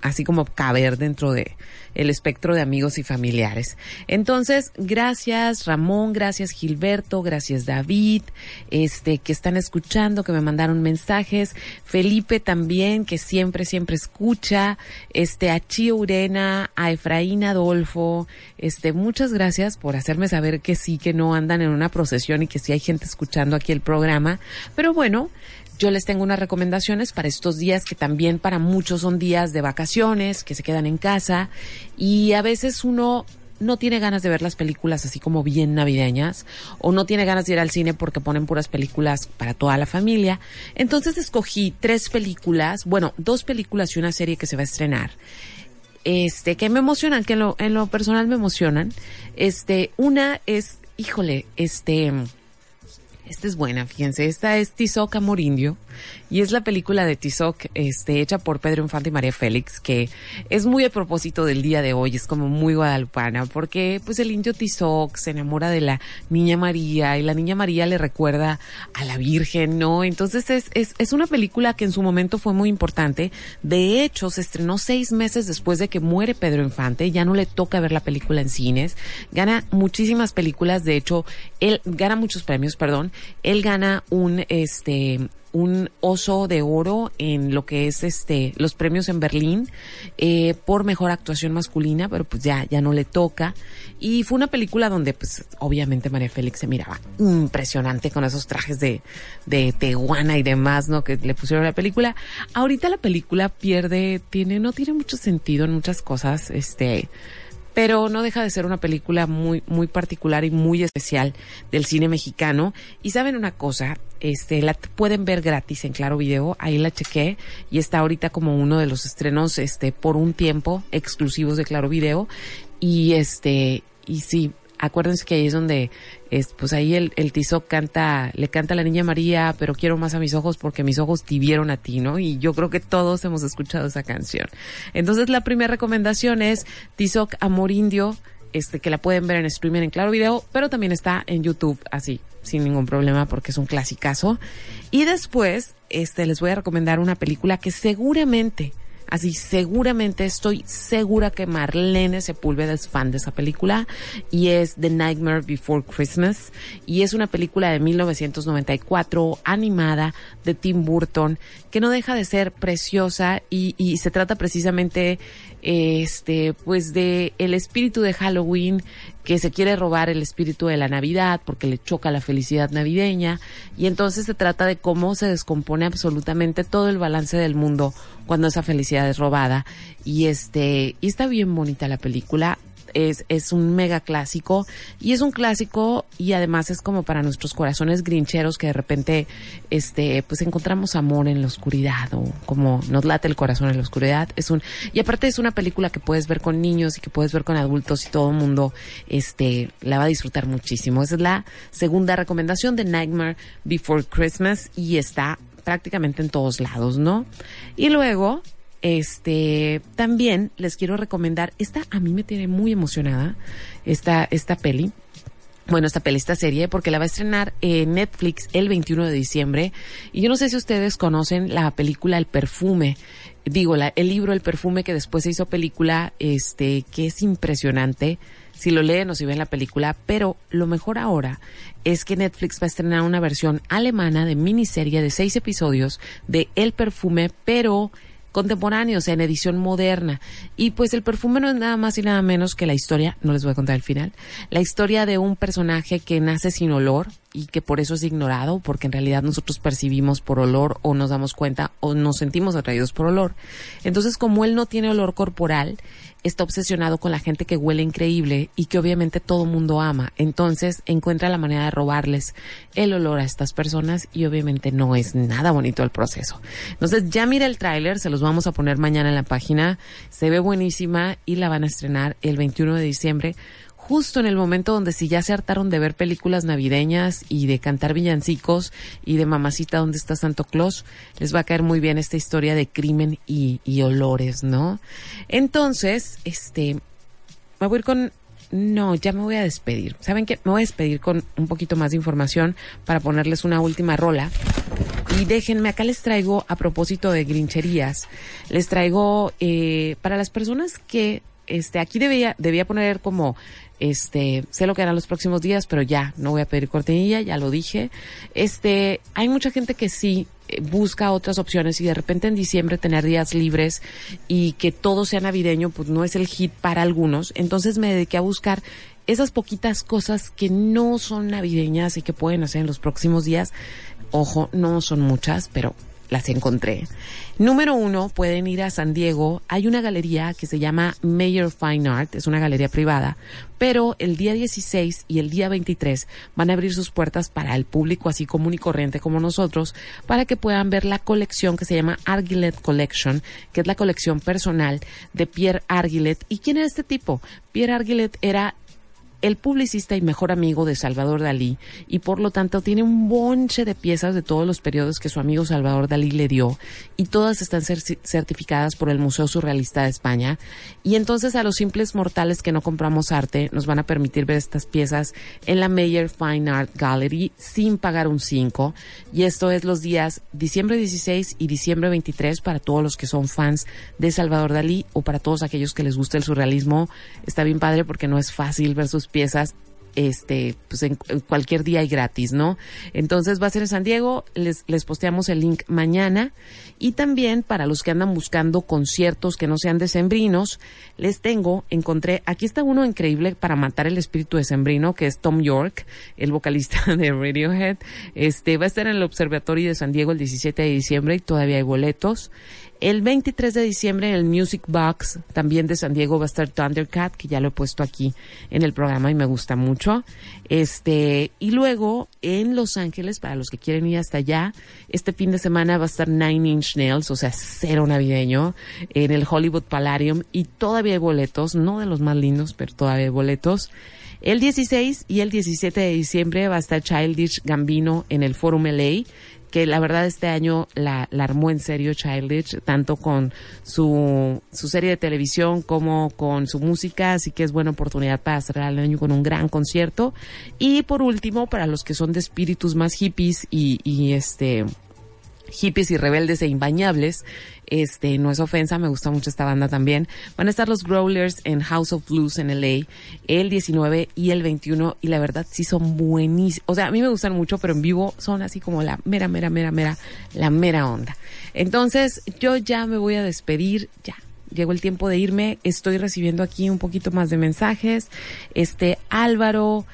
así como caber dentro de el espectro de amigos y familiares. Entonces, gracias Ramón, gracias Gilberto, gracias David, este, que están escuchando, que me mandaron mensajes, Felipe también, que siempre, siempre escucha, este, a Chio Urena, a Efraín Adolfo, este, muchas gracias por hacerme saber que sí, que no andan en una procesión y que sí hay gente escuchando aquí el programa. Pero bueno, yo les tengo unas recomendaciones para estos días que también para muchos son días de vacaciones, que se quedan en casa y a veces uno no tiene ganas de ver las películas así como bien navideñas o no tiene ganas de ir al cine porque ponen puras películas para toda la familia. Entonces escogí tres películas, bueno, dos películas y una serie que se va a estrenar este, que me emocionan, que en lo, en lo personal me emocionan. Este, una es, híjole, este, esta es buena, fíjense, esta es Tizoc Amor Indio y es la película de Tizoc, este, hecha por Pedro Infante y María Félix, que es muy a propósito del día de hoy, es como muy guadalupana, porque pues el indio Tizoc se enamora de la niña María y la niña María le recuerda a la Virgen, ¿no? Entonces es, es, es una película que en su momento fue muy importante, de hecho se estrenó seis meses después de que muere Pedro Infante, ya no le toca ver la película en cines, gana muchísimas películas, de hecho, él gana muchos premios, perdón, él gana un, este, un oso de oro en lo que es este los premios en Berlín eh, por mejor actuación masculina pero pues ya ya no le toca. Y fue una película donde pues obviamente María Félix se miraba impresionante con esos trajes de de teguana y demás no que le pusieron la película. Ahorita la película pierde tiene no tiene mucho sentido en muchas cosas este pero no deja de ser una película muy muy particular y muy especial del cine mexicano. Y saben una cosa este la pueden ver gratis en Claro Video ahí la chequé y está ahorita como uno de los estrenos este por un tiempo exclusivos de Claro Video. Y este y sí acuérdense que ahí es donde es, pues ahí el, el Tizoc canta, le canta a la niña María, pero quiero más a mis ojos porque mis ojos te vieron a ti, ¿no? Y yo creo que todos hemos escuchado esa canción. Entonces la primera recomendación es Tizoc Amor Indio, este, que la pueden ver en streaming en Claro Video, pero también está en YouTube, así, sin ningún problema, porque es un clasicazo. Y después, este, les voy a recomendar una película que seguramente, así, seguramente estoy segura que Marlene Sepúlveda es fan de esa película, y es The Nightmare Before Christmas, y es una película de 1994, animada, de Tim Burton, que no deja de ser preciosa, y, y se trata precisamente este pues de el espíritu de Halloween que se quiere robar el espíritu de la Navidad porque le choca la felicidad navideña. Y entonces se trata de cómo se descompone absolutamente todo el balance del mundo cuando esa felicidad es robada. Y este y está bien bonita la película es, es un mega clásico y es un clásico y además es como para nuestros corazones grincheros que de repente este pues encontramos amor en la oscuridad o como nos late el corazón en la oscuridad. Es un y aparte es una película que puedes ver con niños y que puedes ver con adultos y todo el mundo este la va a disfrutar muchísimo. Esa es la segunda recomendación de Nightmare Before Christmas y está prácticamente en todos lados no y luego este, también les quiero recomendar, esta a mí me tiene muy emocionada, esta, esta peli. Bueno, esta peli, esta serie, porque la va a estrenar en Netflix el 21 de diciembre. Y yo no sé si ustedes conocen la película El Perfume. Digo, el libro El Perfume que después se hizo película, este, que es impresionante. Si lo leen o si ven la película, pero lo mejor ahora es que Netflix va a estrenar una versión alemana de miniserie de seis episodios de El Perfume, pero contemporáneo, o sea, en edición moderna. Y pues el perfume no es nada más y nada menos que la historia, no les voy a contar el final, la historia de un personaje que nace sin olor y que por eso es ignorado, porque en realidad nosotros percibimos por olor o nos damos cuenta o nos sentimos atraídos por olor. Entonces, como él no tiene olor corporal, está obsesionado con la gente que huele increíble y que obviamente todo mundo ama. Entonces encuentra la manera de robarles el olor a estas personas y obviamente no es nada bonito el proceso. Entonces ya mira el tráiler, se los vamos a poner mañana en la página. Se ve buenísima y la van a estrenar el 21 de diciembre justo en el momento donde si ya se hartaron de ver películas navideñas y de cantar villancicos y de mamacita donde está Santo Claus, les va a caer muy bien esta historia de crimen y, y olores, ¿no? Entonces, este, me voy a ir con no, ya me voy a despedir. ¿Saben qué? Me voy a despedir con un poquito más de información para ponerles una última rola. Y déjenme, acá les traigo, a propósito de grincherías, les traigo eh, para las personas que, este, aquí debía, debía poner como, este, sé lo que harán los próximos días, pero ya, no voy a pedir cortinilla, ya lo dije. Este, hay mucha gente que sí eh, busca otras opciones y de repente en diciembre tener días libres y que todo sea navideño, pues no es el hit para algunos. Entonces me dediqué a buscar esas poquitas cosas que no son navideñas y que pueden hacer en los próximos días. Ojo, no son muchas, pero las encontré. Número uno, pueden ir a San Diego. Hay una galería que se llama Mayor Fine Art, es una galería privada, pero el día 16 y el día 23 van a abrir sus puertas para el público así común y corriente como nosotros, para que puedan ver la colección que se llama Argilet Collection, que es la colección personal de Pierre Argilet. ¿Y quién era este tipo? Pierre Argilet era el publicista y mejor amigo de Salvador Dalí y por lo tanto tiene un bonche de piezas de todos los periodos que su amigo Salvador Dalí le dio y todas están certificadas por el Museo Surrealista de España. Y entonces a los simples mortales que no compramos arte nos van a permitir ver estas piezas en la Mayer Fine Art Gallery sin pagar un 5 y esto es los días diciembre 16 y diciembre 23 para todos los que son fans de Salvador Dalí o para todos aquellos que les guste el surrealismo. Está bien padre porque no es fácil ver sus piezas este, pues en, cualquier día y gratis, ¿no? Entonces va a ser en San Diego, les, les posteamos el link mañana y también para los que andan buscando conciertos que no sean decembrinos, les tengo, encontré, aquí está uno increíble para matar el espíritu decembrino, que es Tom York, el vocalista <laughs> de Radiohead, este, va a estar en el Observatorio de San Diego el 17 de diciembre y todavía hay boletos. El 23 de diciembre en el Music Box, también de San Diego, va a estar Thundercat, que ya lo he puesto aquí en el programa y me gusta mucho. Este, y luego en Los Ángeles, para los que quieren ir hasta allá, este fin de semana va a estar Nine Inch Nails, o sea, cero navideño, en el Hollywood Palladium y todavía hay boletos, no de los más lindos, pero todavía hay boletos. El 16 y el 17 de diciembre va a estar Childish Gambino en el Forum LA que la verdad este año la, armó en serio Childish, tanto con su, su serie de televisión como con su música, así que es buena oportunidad para cerrar el año con un gran concierto. Y por último, para los que son de espíritus más hippies y, y este hippies y rebeldes e imbañables, este, no es ofensa, me gusta mucho esta banda también. Van a estar los Growlers en House of Blues en LA el 19 y el 21 y la verdad sí son buenísimos. O sea, a mí me gustan mucho, pero en vivo son así como la mera, mera, mera, mera, la mera onda. Entonces, yo ya me voy a despedir, ya. Llegó el tiempo de irme. Estoy recibiendo aquí un poquito más de mensajes. Este Álvaro,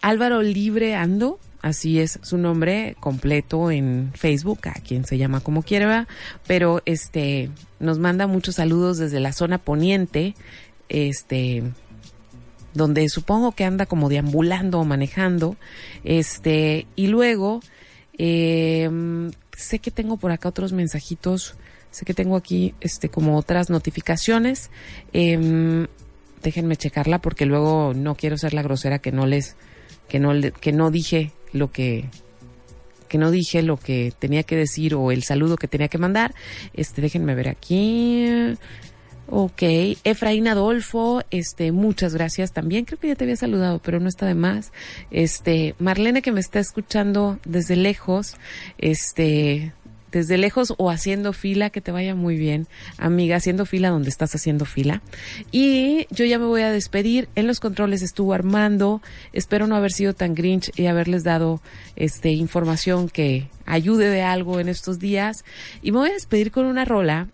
Álvaro Libre Ando, así es su nombre completo en Facebook, a quien se llama como quiera, pero este nos manda muchos saludos desde la zona poniente, este donde supongo que anda como deambulando o manejando, este y luego em, sé que tengo por acá otros mensajitos, sé que tengo aquí este como otras notificaciones, em, déjenme checarla porque luego no quiero ser la grosera que no les que no que no dije lo que que no dije lo que tenía que decir o el saludo que tenía que mandar. Este, déjenme ver aquí. Ok, Efraín Adolfo, este, muchas gracias también. Creo que ya te había saludado, pero no está de más. Este, Marlene que me está escuchando desde lejos, este, desde lejos o haciendo fila, que te vaya muy bien, amiga, haciendo fila donde estás haciendo fila. Y yo ya me voy a despedir. En los controles estuvo Armando. Espero no haber sido tan grinch y haberles dado este información que ayude de algo en estos días. Y me voy a despedir con una rola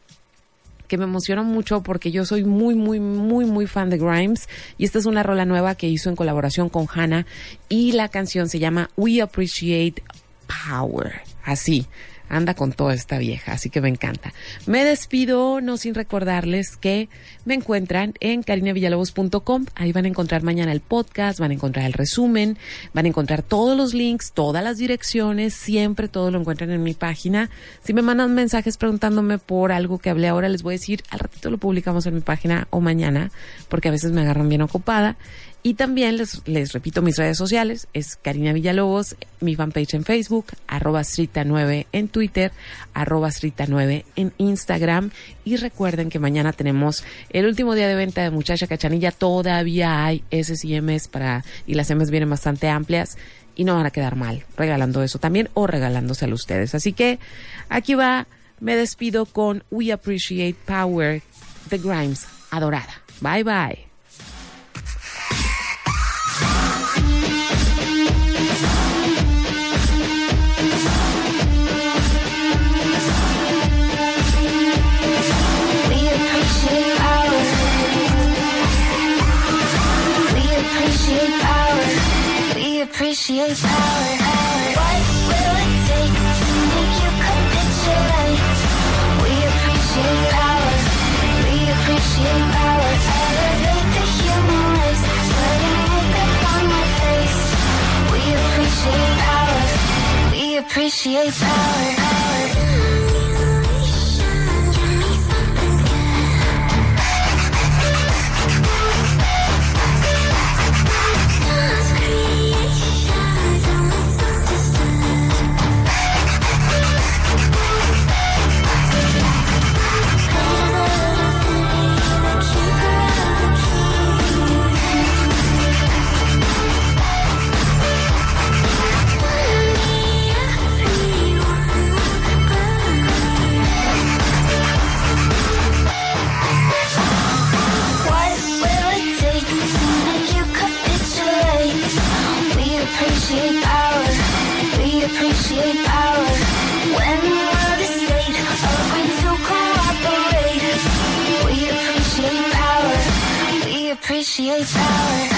que me emociona mucho porque yo soy muy, muy, muy, muy fan de Grimes. Y esta es una rola nueva que hizo en colaboración con Hannah. Y la canción se llama We Appreciate Power. Así anda con toda esta vieja, así que me encanta. Me despido, no sin recordarles que me encuentran en carinavillalobos.com, ahí van a encontrar mañana el podcast, van a encontrar el resumen, van a encontrar todos los links, todas las direcciones, siempre todo lo encuentran en mi página. Si me mandan mensajes preguntándome por algo que hablé ahora, les voy a decir, al ratito lo publicamos en mi página o mañana, porque a veces me agarran bien ocupada. Y también les, les repito mis redes sociales, es Karina Villalobos, mi fanpage en Facebook, arroba 9 en Twitter, arroba 9 en Instagram. Y recuerden que mañana tenemos el último día de venta de Muchacha Cachanilla, todavía hay SCMs para, y las M's vienen bastante amplias y no van a quedar mal regalando eso también o regalándoselo a ustedes. Así que aquí va, me despido con We Appreciate Power, The Grimes, adorada. Bye bye. She's power. What will it take to make you capitulate? We appreciate power. We appreciate power. Elevate the human race. Sweating makeup on my face. We appreciate power. We appreciate power. lights out.